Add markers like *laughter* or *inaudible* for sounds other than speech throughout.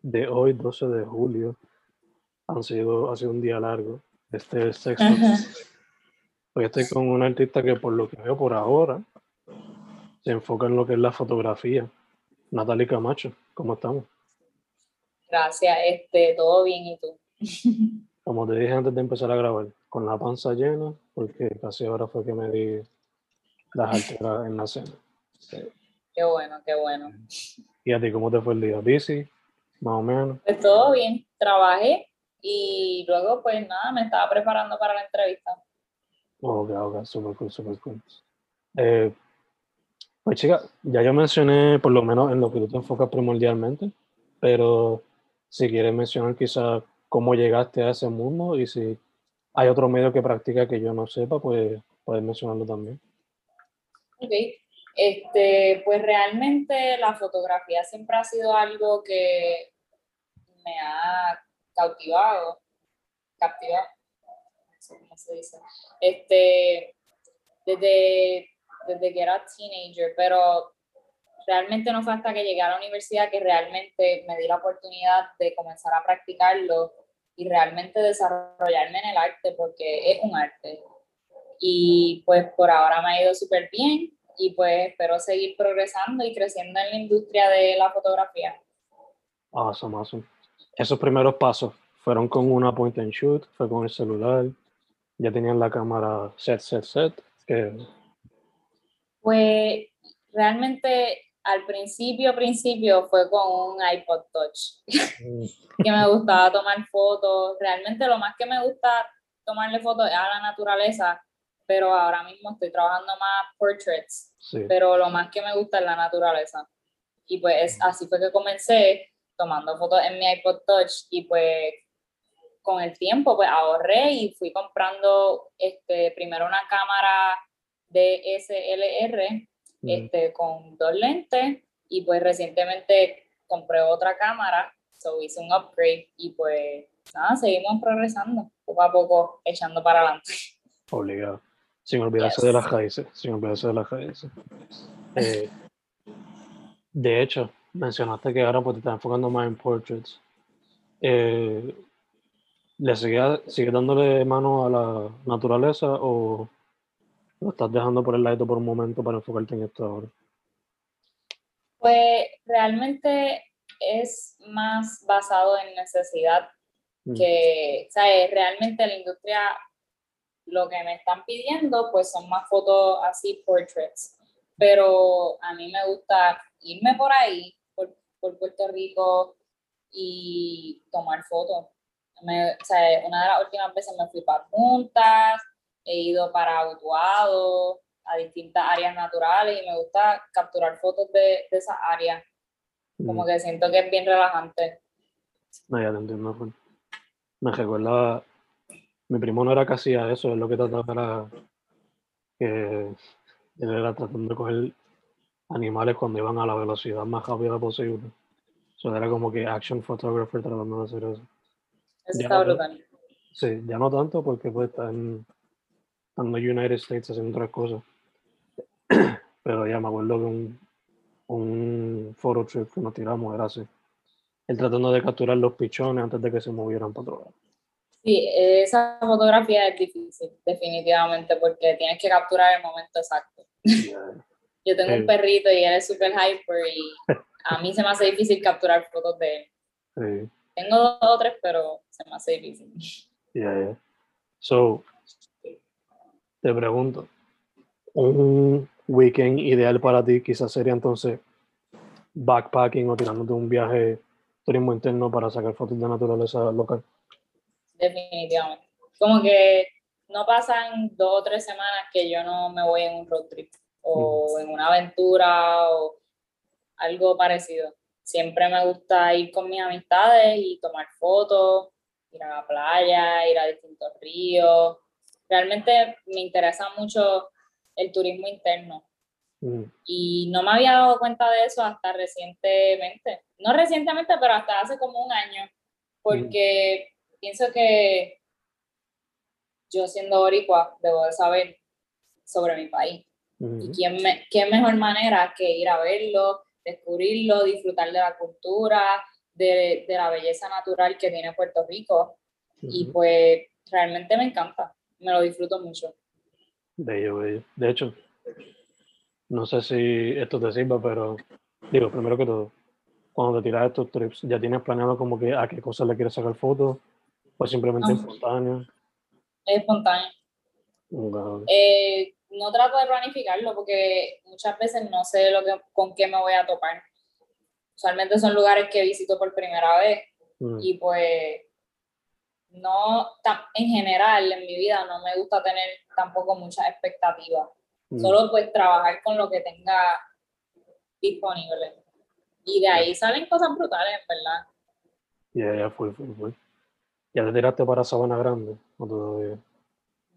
de hoy, 12 de julio, han sido, ha sido un día largo. Este es sexto. Hoy estoy con un artista que por lo que veo por ahora se enfoca en lo que es la fotografía. Natalie Camacho, ¿cómo estamos? Gracias, este, todo bien, ¿y tú? *laughs* Como te dije antes de empezar a grabar, con la panza llena, porque casi ahora fue que me di las alteras en la cena. Qué bueno, qué bueno. ¿Y a ti cómo te fue el día? ¿Busy? Más o menos. Pues todo bien, trabajé y luego pues nada, me estaba preparando para la entrevista. Ok, ok, super cool, super cool. Eh, pues chica, ya yo mencioné por lo menos en lo que tú te enfocas primordialmente, pero si quieres mencionar quizás cómo llegaste a ese mundo y si hay otro medio que practica que yo no sepa, pues puedes mencionarlo también. Ok, este, pues realmente la fotografía siempre ha sido algo que me ha cautivado, captivado, cómo se dice, este, desde, desde que era teenager, pero realmente no fue hasta que llegué a la universidad que realmente me di la oportunidad de comenzar a practicarlo y realmente desarrollarme en el arte porque es un arte. Y pues por ahora me ha ido súper bien y pues espero seguir progresando y creciendo en la industria de la fotografía. Awesome, awesome esos primeros pasos fueron con una point and shoot, fue con el celular, ya tenían la cámara set, set, set. Pues realmente al principio, principio fue con un iPod Touch, mm. que me gustaba tomar fotos. Realmente lo más que me gusta tomarle fotos es a la naturaleza, pero ahora mismo estoy trabajando más portraits, pero lo más que me gusta es la naturaleza. Y pues así fue que comencé tomando fotos en mi iPod Touch y pues con el tiempo pues ahorré y fui comprando este, primero una cámara de SLR este, con dos lentes y pues recientemente compré otra cámara, so hice un upgrade y pues nada, seguimos progresando poco a poco, echando para adelante. Obligado. Sin olvidarse de las raíces, sin olvidarse de las raíces. Eh, de hecho, mencionaste que ahora pues, te estás enfocando más en portraits. Eh, ¿Le sigues dándole mano a la naturaleza o lo estás dejando por el lado por un momento para enfocarte en esto ahora? Pues realmente es más basado en necesidad mm. que, ¿sabes? Realmente la industria lo que me están pidiendo pues son más fotos así, portraits. Pero a mí me gusta irme por ahí por Puerto Rico y tomar fotos. Me, o sea, una de las últimas veces me fui para Juntas, he ido para Utuado, a distintas áreas naturales y me gusta capturar fotos de, de esas áreas. Como mm. que siento que es bien relajante. No, ya te entiendo. Me recuerda, mi primo no era casi a eso, es lo que trataba era que él era tratando de coger animales cuando iban a la velocidad más rápida posible. Eso era como que action photographer tratando de hacer eso. Eso está no- brutal. Sí, ya no tanto porque pues está en, está en los United States haciendo otras cosas. *clears throat* Pero ya me acuerdo que un, un photo trip que nos tiramos era así. Él tratando de capturar los pichones antes de que se movieran para otro lado. Sí, esa fotografía es difícil, definitivamente, porque tienes que capturar el momento exacto. Ya, Yo tengo Sí. un perrito y él es súper hyper y a mí se me hace difícil capturar fotos de él. sí, Tengo dos o tres, pero se me hace difícil. ya, ya. So, te pregunto, un weekend ideal para ti quizás sería entonces backpacking o tirándote un viaje turismo interno para sacar fotos de naturaleza local. definitivamente. Como que no pasan dos o tres semanas que yo no me voy en un road trip o en una aventura o algo parecido. Siempre me gusta ir con mis amistades y tomar fotos, ir a la playa, ir a distintos ríos. Realmente me interesa mucho el turismo interno Mm, y no me había dado cuenta de eso hasta recientemente. No recientemente, pero hasta hace como un año, porque pienso que yo siendo boricua debo de saber sobre mi país. Y quién me, qué mejor manera que ir a verlo, descubrirlo, disfrutar de la cultura, de, de la belleza natural que tiene Puerto Rico. Y pues realmente me encanta, me lo disfruto mucho. Bello, bello. De hecho, no sé si esto te sirva, pero digo, primero que todo, cuando te tiras estos trips, ¿ya tienes planeado como que a qué cosas le quieres sacar fotos? ¿O simplemente Ah. espontáneo? Es espontáneo. Eh, no trato de planificarlo porque muchas veces no sé lo que, con qué me voy a topar. Usualmente son lugares que visito por primera vez Mm, y pues no, en general en mi vida no me gusta tener tampoco muchas expectativas. mm, Solo pues trabajar con lo que tenga disponible. Y de ahí salen cosas brutales, verdad. Ya, ya fue, fue, fue. ¿Ya te tiraste para Sabana Grande? ¿O todavía?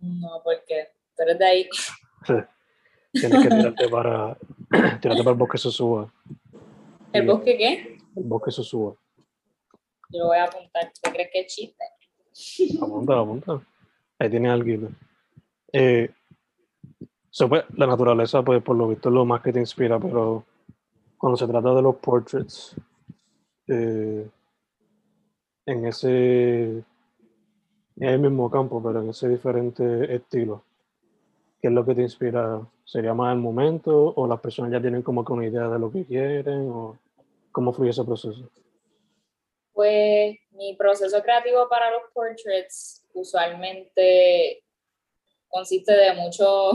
No, porque tú eres de ahí. Tienes que tirarte para, *clears throat* tirarte para el bosque Sosúa. ¿El bosque qué? El bosque Sosúa. Yo lo voy a apuntar. ¿Tú crees que es chiste? Apunta, apunta. Ahí tienes algo. Eh, so, pues, la naturaleza, pues, por lo visto, es lo más que te inspira, pero cuando se trata de los portraits, eh, en ese, en el mismo campo, pero en ese diferente estilo, ¿qué es lo que te inspira? ¿Sería más el momento o las personas ya tienen como que una idea de lo que quieren o cómo fluye ese proceso? Pues mi proceso creativo para los portraits usualmente consiste de mucho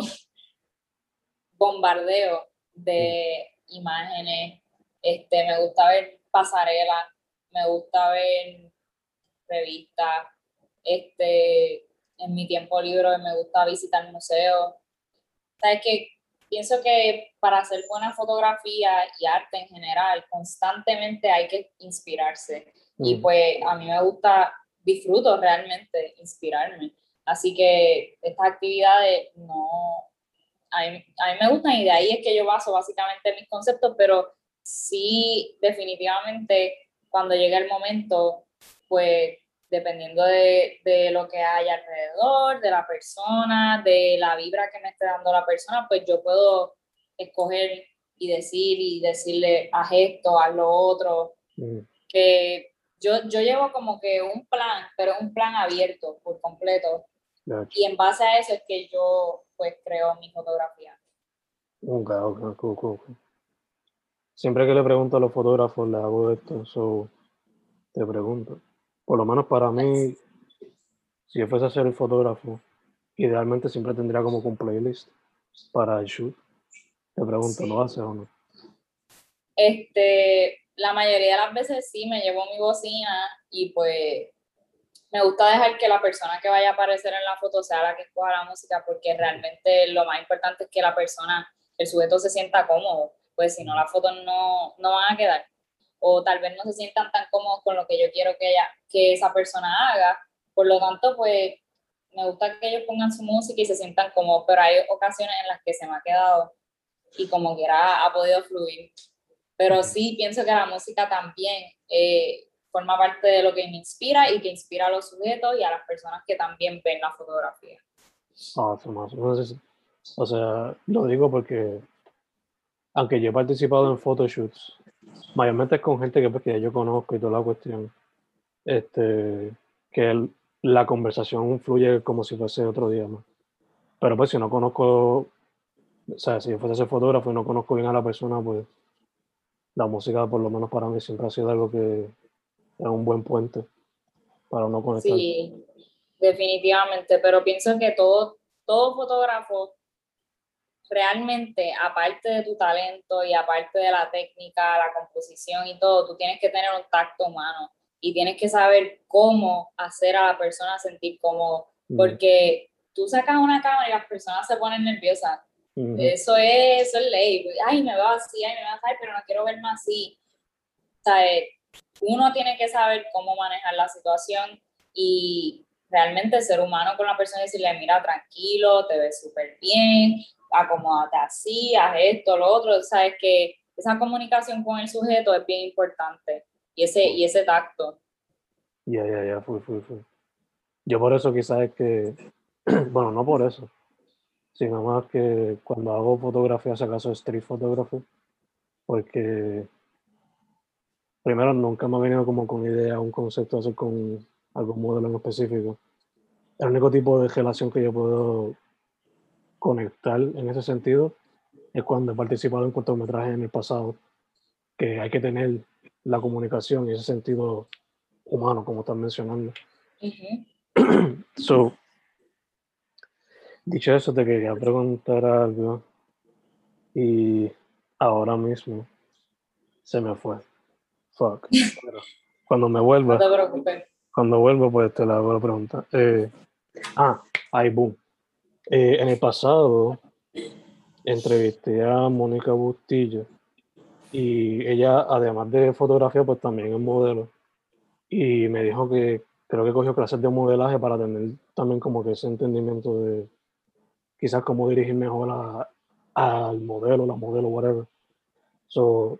*laughs* bombardeo de imágenes. Este, me gusta ver pasarelas, me gusta ver revistas. Este, en mi tiempo libre me gusta visitar museos. Sabes que pienso que para hacer buena fotografía y arte en general, constantemente hay que inspirarse. Y Mm, pues a mí me gusta, disfruto realmente inspirarme. Así que estas actividades no, a mí, a mí me gustan y de ahí es que yo baso básicamente mis conceptos, pero sí, definitivamente, cuando llega el momento, pues dependiendo de, de lo que haya alrededor, de la persona, de la vibra que me esté dando la persona, pues yo puedo escoger y decir y decirle, haz esto, haz lo otro, mm, que yo, yo llevo como que un plan, pero un plan abierto por completo. Y en base a eso es que yo pues creo mi fotografía. Ok, ok, cool, cool, cool. Siempre que le pregunto a los fotógrafos, le hago esto, so, te pregunto. Por lo menos para mí, si yo fuese a ser el fotógrafo, idealmente siempre tendría como un playlist para el shoot. Te pregunto, Sí. ¿lo haces o no? Este, la mayoría de las veces sí me llevo mi bocina y pues me gusta dejar que la persona que vaya a aparecer en la foto sea la que escoja la música porque realmente lo más importante es que la persona, el sujeto se sienta cómodo, pues si no las fotos no, no van a quedar. O tal vez no se sientan tan cómodos con lo que yo quiero que, ella, que esa persona haga. Por lo tanto, pues me gusta que ellos pongan su música y se sientan cómodos, pero hay ocasiones en las que se me ha quedado y como quiera ha podido fluir. Pero sí pienso que la música también eh, forma parte de lo que me inspira y que inspira a los sujetos y a las personas que también ven la fotografía. Ah, o sea, lo digo porque, aunque yo he participado en photoshoots, mayormente es con gente que, pues, que yo conozco y toda la cuestión, este, que la conversación fluye como si fuese otro día más. Pero pues si no conozco, o sea, si yo fuese ese fotógrafo y no conozco bien a la persona, pues la música por lo menos para mí siempre ha sido algo que es un buen puente para uno conectar. Sí, definitivamente, pero pienso que todo, todo fotógrafo realmente, aparte de tu talento y aparte de la técnica, la composición y todo, tú tienes que tener un tacto humano y tienes que saber cómo hacer a la persona sentir cómodo, porque tú sacas una cámara y las personas se ponen nerviosas. Eso es, eso es ley. Ay, me veo así, ay, me veo así, pero no quiero verme así. O sea, uno tiene que saber cómo manejar la situación y realmente ser humano con la persona y decirle, mira, tranquilo, te ves súper bien, acomódate así, haz esto, lo otro, sabes que esa comunicación con el sujeto es bien importante y ese, y ese tacto. Ya, ya, ya, fui, fui, fui. Yo por eso quizás es que, *clears throat* bueno, no por eso, sino más que cuando hago fotografía, si acaso street photography, porque primero nunca me ha venido como con idea, un concepto hacer con algún modelo en específico. El único tipo de relación que yo puedo conectar en ese sentido es cuando he participado en cortometrajes en el pasado, que hay que tener la comunicación y ese sentido humano, como están mencionando. so, dicho eso, te quería preguntar algo y ahora mismo se me fue. Fuck. *laughs* cuando me vuelva. Cuando vuelva, pues te la hago la pregunta. Eh, ah, ahí, boom. Eh, en el pasado entrevisté a Mónica Bustillo y ella, además de fotografía, pues también es modelo. Y me dijo que creo que cogió clases de modelaje para tener también como que ese entendimiento de quizás cómo dirigir mejor al modelo, la modelo, whatever. So,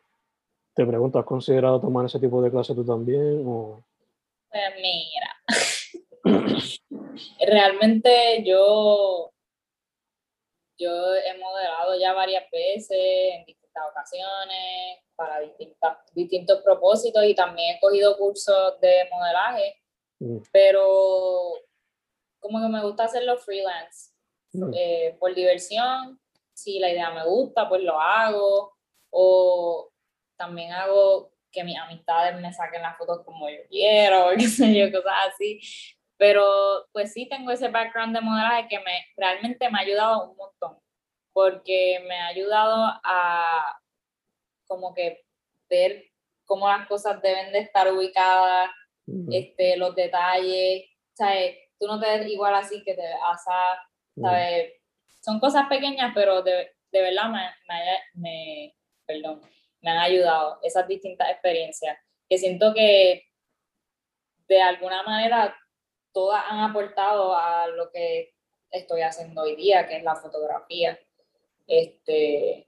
te pregunto, ¿has considerado tomar ese tipo de clases tú también? O? Pues mira, *laughs* realmente yo yo he modelado ya varias veces en distintas ocasiones para distintos propósitos y también he cogido cursos de modelaje, mm. pero como que me gusta hacerlo freelance, mm. eh, por diversión, si la idea me gusta, pues lo hago, o también hago que mis amistades me saquen las fotos como yo quiero, *laughs* qué sé yo, cosas así, pero pues sí tengo ese background de modelaje que me, realmente me ha ayudado un montón, porque me ha ayudado a como que ver cómo las cosas deben de estar ubicadas, este, los detalles, ¿sabes? Tú no te ves igual así que te ves ¿sabes? Son cosas pequeñas, pero de, de verdad me, me, me, perdón, me han ayudado esas distintas experiencias, que siento que de alguna manera todas han aportado a lo que estoy haciendo hoy día, que es la fotografía. Este,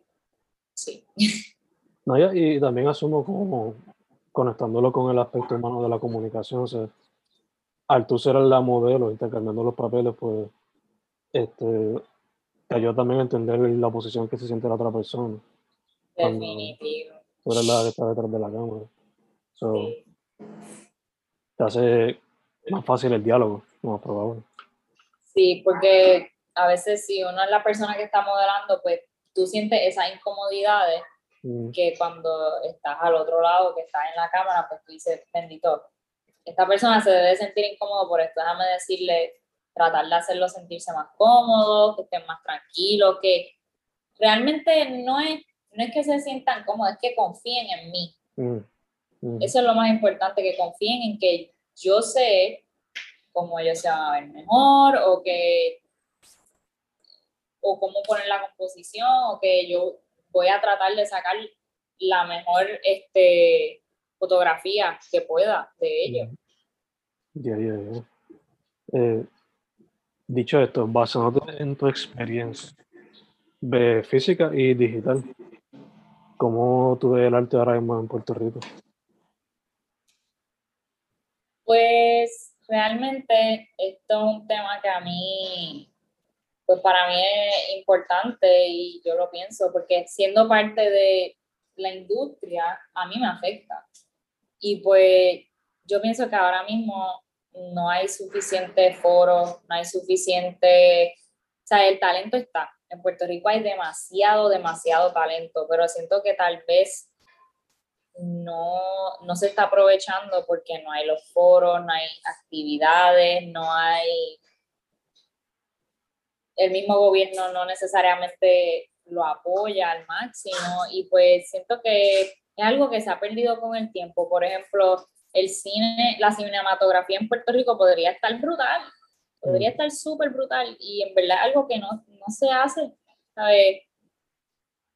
sí. *laughs* No, y, también asumo como conectándolo con el aspecto humano de la comunicación, o sea, al tú ser la modelo, intercambiando los papeles, pues este, te ayuda también a entender la posición que se siente la otra persona. Definitivo. Tú eres la que está detrás de la cámara. sí. Te hace más fácil el diálogo, más probable. Sí, porque a veces si uno es la persona que está modelando, pues tú sientes esas incomodidades mm. que cuando estás al otro lado, que estás en la cámara, pues tú dices, bendito, esta persona se debe sentir incómodo por esto, déjame decirle, tratar de hacerlo sentirse más cómodo, que estén más tranquilo, que realmente no es, no es que se sientan cómodos, es que confíen en mí. Mm. Mm. Eso es lo más importante, que confíen en que yo sé cómo ellos se van a ver mejor o que o cómo poner la composición o que yo voy a tratar de sacar la mejor este, fotografía que pueda de ellos. Eh, dicho esto, basándote en tu experiencia de física y digital, ¿cómo tú ves el arte ahora mismo en Puerto Rico? Pues realmente esto es un tema que a mí, pues para mí es importante y yo lo pienso porque siendo parte de la industria, a mí me afecta. Y pues yo pienso que ahora mismo no hay suficiente foro, no hay suficiente, o sea, el talento está. En Puerto Rico hay demasiado, demasiado talento, pero siento que tal vez no, no se está aprovechando porque no hay los foros, no hay actividades, no hay... El mismo gobierno no necesariamente lo apoya al máximo y pues siento que es algo que se ha perdido con el tiempo. Por ejemplo, el cine, la cinematografía en Puerto Rico podría estar brutal, podría mm. estar súper brutal y en verdad algo que no, no se hace, ¿sabes?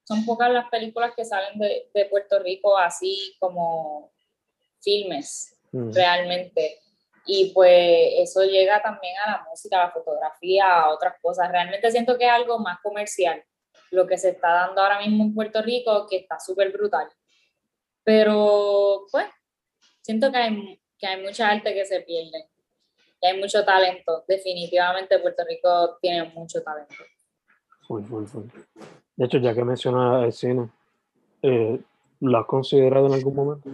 Son pocas las películas que salen de, de Puerto Rico así como filmes, mm. realmente. Y pues eso llega también a la música, a la fotografía, a otras cosas. Realmente siento que es algo más comercial lo que se está dando ahora mismo en Puerto Rico, que está súper brutal. Pero, pues, siento que hay, que hay mucha arte que se pierde, que hay mucho talento. Definitivamente Puerto Rico tiene mucho talento. Full, full, full. De hecho, ya que mencionas el cine, eh, ¿lo has considerado en algún momento?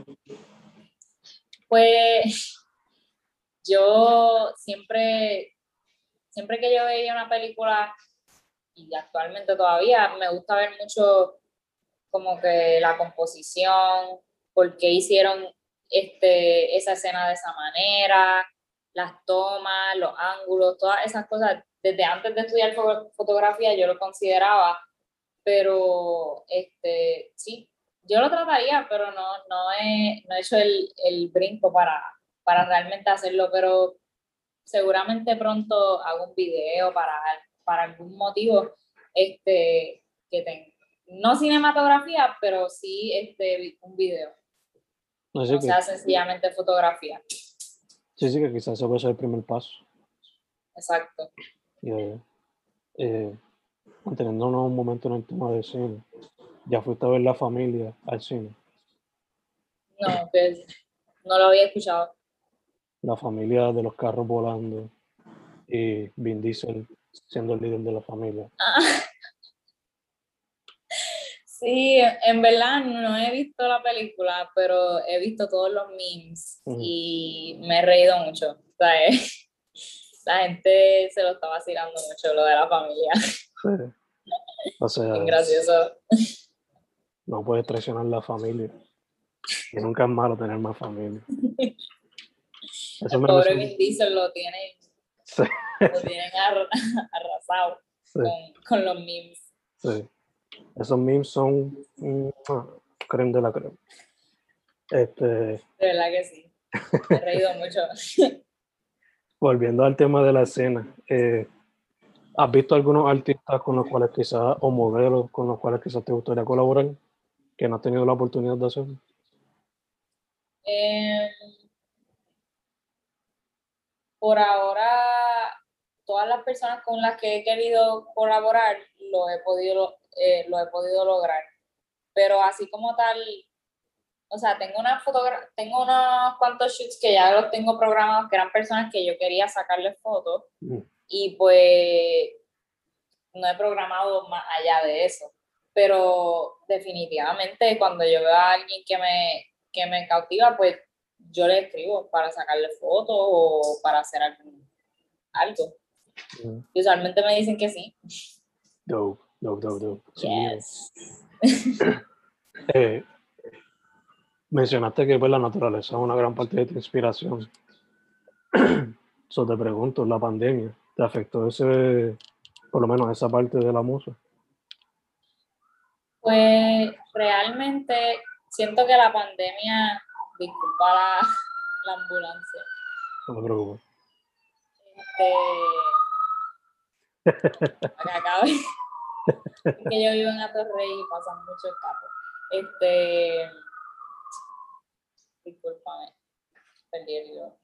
Pues yo siempre, siempre que yo veía una película, y actualmente todavía, me gusta ver mucho como que la composición, por qué hicieron este, esa escena de esa manera, las tomas, los ángulos, todas esas cosas. Desde antes de estudiar fotografía yo lo consideraba, pero este, sí, yo lo trataría, pero no, no, he, no he hecho el, el brinco para, para realmente hacerlo, pero seguramente pronto hago un video para, para algún motivo este, que tenga. No cinematografía, pero sí este, un video. No, sea sencillamente fotografía. Sí, sí, que quizás ese puede ser el primer paso. Exacto. Eh, eh, manteniéndonos un momento en el tema del cine, ¿ya fuiste a ver la familia al cine? No, pues no lo había escuchado. La familia de los carros volando y Vin Diesel siendo el líder de la familia. Ah. *laughs* Sí, en verdad no he visto la película, pero he visto todos los memes y me he reído mucho. *laughs* La gente se lo estaba vacilando mucho, lo de la familia. *laughs* Sí. O sea, gracioso. No puedes traicionar la familia. Y nunca es malo tener más familia. *laughs* Eso el pobre Vin Diesel lo tiene sí. lo tienen *laughs* arrasado con, con los memes. Sí. Esos memes son creen de la crema. Este, de verdad que sí. Me he reído mucho. *laughs* Volviendo al tema de la escena, eh, ¿has visto algunos artistas con los cuales quizás, o modelos con los cuales quizás te gustaría colaborar, que no has tenido la oportunidad de hacerlo? Em, por ahora, todas las personas con las que he querido colaborar, lo he podido eh, lo he podido lograr. Pero así como tal, o sea, tengo, una tengo unos cuantos shoots que ya los tengo programados, que eran personas que yo quería sacarles fotos, mm. Y pues no he programado más allá de eso. Pero definitivamente cuando yo veo a alguien que me, que me cautiva, pues yo le escribo para sacarle fotos o para hacer algún, algo. Mm. Y usualmente me dicen que sí. No, no, no. Yes. *laughs* Eh, mencionaste que pues, la naturaleza es una gran parte de tu inspiración. *clears throat* So, te pregunto, ¿la pandemia te afectó ese, por lo menos esa parte de la música? Pues realmente siento que la pandemia, disculpa la, la ambulancia. No me preocupes. Este, acá que yo vivo en Atorrey y pasan muchos carros. Este, discúlpame, perdí el video.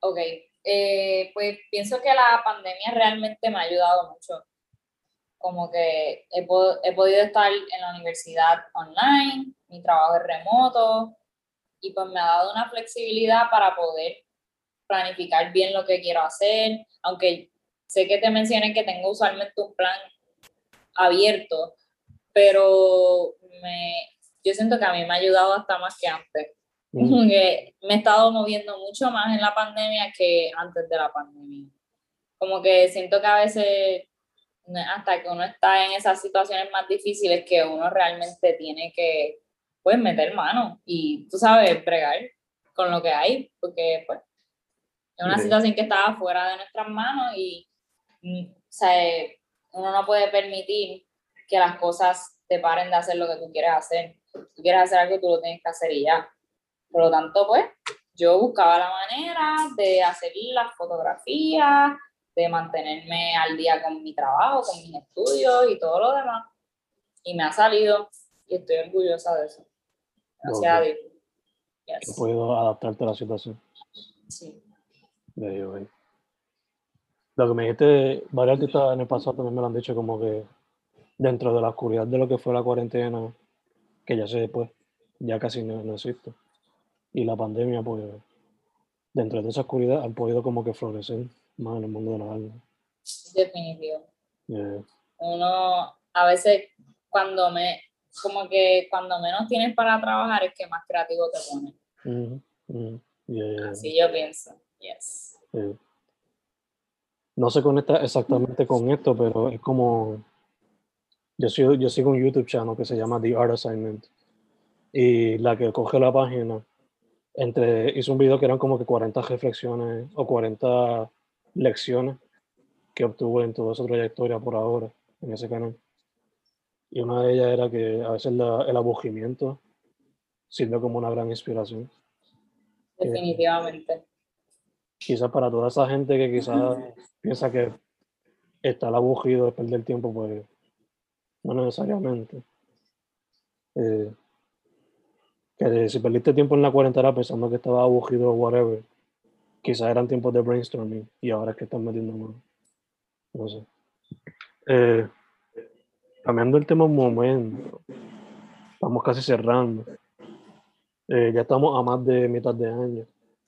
Ok, eh, pues pienso que la pandemia realmente me ha ayudado mucho. Como que he, he podido estar en la universidad online, mi trabajo es remoto y pues me ha dado una flexibilidad para poder planificar bien lo que quiero hacer, aunque sé que te mencioné que tengo usualmente un plan abierto, pero me, yo siento que a mí me ha ayudado hasta más que antes. Mm. me he estado moviendo mucho más en la pandemia que antes de la pandemia. Como que siento que a veces, hasta que uno está en esas situaciones más difíciles, que uno realmente tiene que, pues, meter mano y, tú sabes, bregar con lo que hay, porque, pues, es una situación que estaba fuera de nuestras manos y, mm, o sea, uno no puede permitir que las cosas te paren de hacer lo que tú quieres hacer. Si tú quieres hacer algo, tú lo tienes que hacer y ya. Por lo tanto, pues, yo buscaba la manera de hacer las fotografías, de mantenerme al día con mi trabajo, con mis estudios y todo lo demás. Y me ha salido y estoy orgullosa de eso. Gracias a Dios. Yes. Puedo adaptarte a la situación. Sí. De Lo que me dijiste, varios artistas en el pasado también me lo han dicho, como que dentro de la oscuridad de lo que fue la cuarentena, que ya sé después, ya casi no, existe. Y la pandemia, pues, dentro de esa oscuridad han podido como que florecer más en el mundo de la arte. Definitivo. Uno, a veces, cuando me, como que cuando menos tienes para trabajar es que más creativo te pones. Así yo pienso, yes. No se conecta exactamente con esto, pero es como yo sigo, yo sigo un YouTube channel que se llama The Art Assignment. Y la que coge la página, entre, hizo un video que eran como que 40 reflexiones o 40 lecciones que obtuvo en toda su trayectoria por ahora en ese canal. Y una de ellas era que a veces el abugimiento sirve como una gran inspiración. Definitivamente. quizás para toda esa gente que quizás piensa que estar aburrido es perder tiempo, pues no necesariamente. Eh, que si perdiste tiempo en la cuarentena pensando que estaba aburrido o whatever, quizás eran tiempos de brainstorming y ahora es que están metiendo mano. No sé. Eh, cambiando el tema un momento, estamos casi cerrando. Eh, ya estamos a más de mitad de año,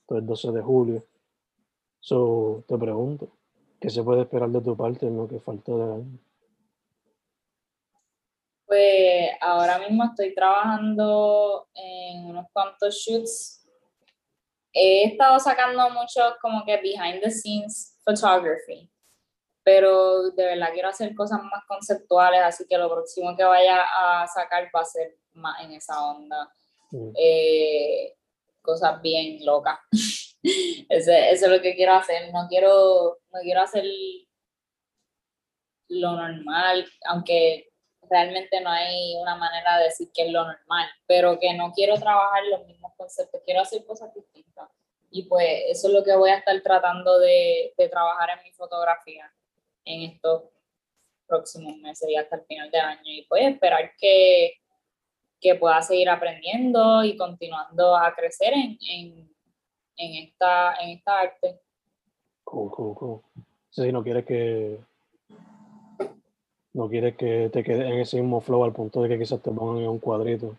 el 12 de julio. So, te pregunto, ¿qué se puede esperar de tu parte en lo que falta de año? Pues ahora mismo estoy trabajando en unos cuantos shoots. He estado sacando mucho como que behind the scenes photography, pero de verdad quiero hacer cosas más conceptuales, así que lo próximo que vaya a sacar va a ser más en esa onda. Mm. Eh, cosas bien locas. *laughs* eso es lo que quiero hacer. No quiero, no quiero hacer lo normal, aunque realmente no hay una manera de decir que es lo normal, pero que no quiero trabajar los mismos conceptos, quiero hacer cosas distintas. Y pues eso es lo que voy a estar tratando de, de trabajar en mi fotografía en estos próximos meses y hasta el final del año. Y pues esperar que, que pueda seguir aprendiendo y continuando a crecer en, en, en, esta, en esta arte. Cool, cool, cool. Si no quieres que no quieres que te quede en ese mismo flow al punto de que quizás te pongan en un cuadrito.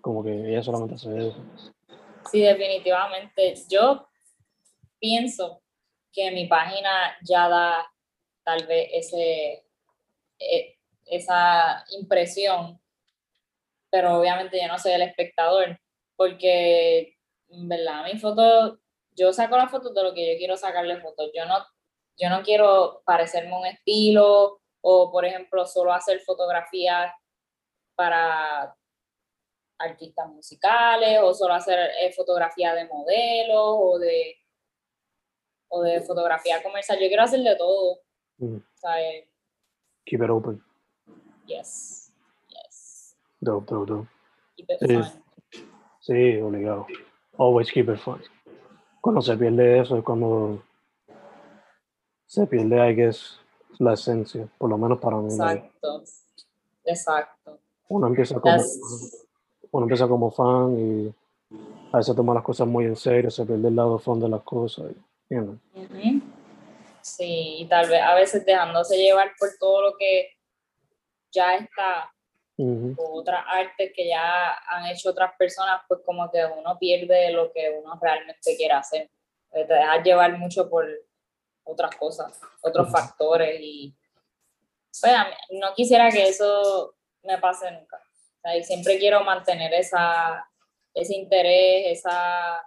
Como que ella solamente hace eso. Sí, definitivamente. Yo pienso que mi página ya da tal vez ese, e, esa impresión, pero obviamente yo no soy el espectador, porque, verdad, mi foto, yo saco la foto de lo que yo quiero sacarle fotos. Yo no, yo no quiero parecerme un estilo o por ejemplo solo hacer fotografías para artistas musicales o solo hacer eh, fotografía de modelos o de o de fotografía comercial. Yo quiero hacer de todo. Keep it open. Yes. Yes. Dope, dope, dope. Keep it fun. Sí, obligado. Always keep it fun. Cuando se pierde eso es cuando se pierde, I guess, la esencia, por lo menos para mí. Exacto, exacto. Uno empieza como, uno empieza como fan y a veces toma las cosas muy en serio, se pierde el lado fondo de las cosas. Sí, y tal vez a veces dejándose llevar por todo lo que ya está Ujú. o otras artes que ya han hecho otras personas, pues como que uno pierde lo que uno realmente quiere hacer. Te dejas llevar mucho por otras cosas, otros factores y pues, no quisiera que eso me pase nunca. O sea, y siempre quiero mantener esa, ese interés, esa,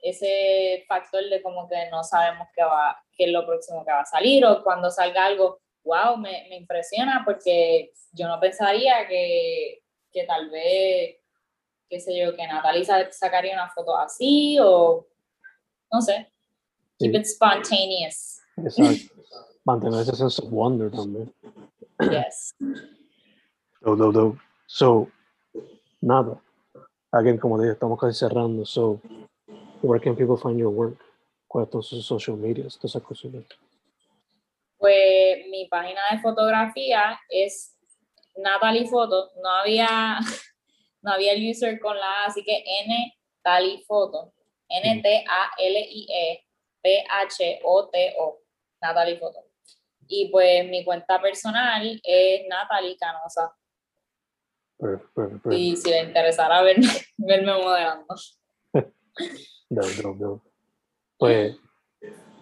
ese factor de como que no sabemos qué, va, qué es lo próximo que va a salir o cuando salga algo, wow, me, me impresiona porque yo no pensaría que, que tal vez, qué sé yo, que Natalie sa- sacaría una foto así o no sé. Keep Sí. it spontaneous. Exacto. Mantener ese sense of wonder también. Yes. Dope, dope, dope. So, nada. Again, como dije, estamos casi cerrando. So, where can people find your work? ¿Cuáles son sus social medias? Todas esas cositas. Pues mi página de fotografía es Natalie Photo. No había, *laughs* no había el user con la A, así que N Tali Photo. N-T-A-L-I-E P-H-O-T-O. Natalie Photo. Y pues mi cuenta personal es Natalie Canosa. Perfect, perfect, perfect. Y si le interesara verme, *laughs* verme modelando. *laughs* Pues,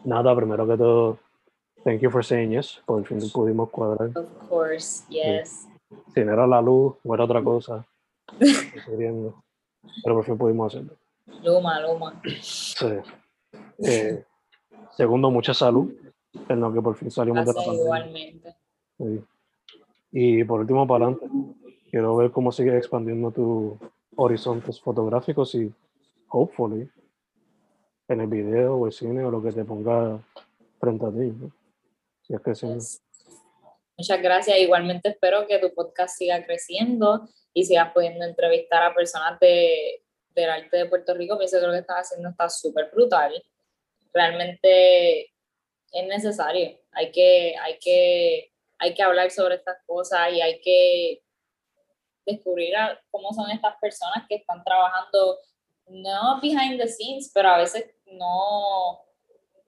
nada, primero que todo, thank you for saying yes. Por fin pudimos cuadrar. Of course, yes. Si no era la luz o era otra cosa, pero por fin pudimos hacerlo. Luma, Luma. Sí. Eh, segundo, mucha salud, en lo que por fin salimos de la Gracias pandemia. igualmente. Sí. Y por último, para adelante, quiero ver cómo sigues expandiendo tus horizontes fotográficos y, hopefully, en el video o el cine o lo que te ponga frente a ti. ¿no? Si es que sí. Yes. Muchas gracias. Igualmente espero que tu podcast siga creciendo y sigas pudiendo entrevistar a personas de, del arte de Puerto Rico. Pienso que lo que estás haciendo está súper brutal. Realmente es necesario. Hay que, hay, que, hay que hablar sobre estas cosas y hay que descubrir cómo son estas personas que están trabajando, no behind the scenes, pero a veces no,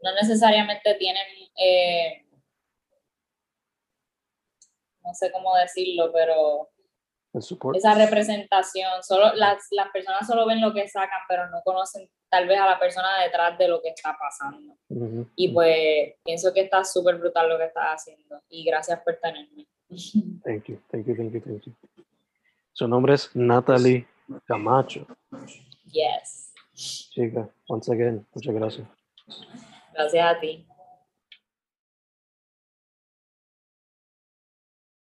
no necesariamente tienen... eh, no sé cómo decirlo, pero El support. esa representación, solo las, las personas solo ven lo que sacan, pero no conocen tal vez a la persona detrás de lo que está pasando. Y pues pienso que está súper brutal lo que estás haciendo y gracias por tenerme. *laughs* Thank you, thank you, thank you, thank you. Su nombre es Natalie Camacho. Yes. Chica, once again, muchas gracias. Gracias a ti.